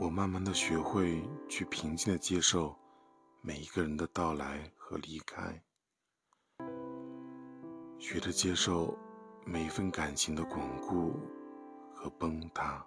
我慢慢的学会去平静的接受每一个人的到来和离开学着接受每一份感情的巩固和崩塌。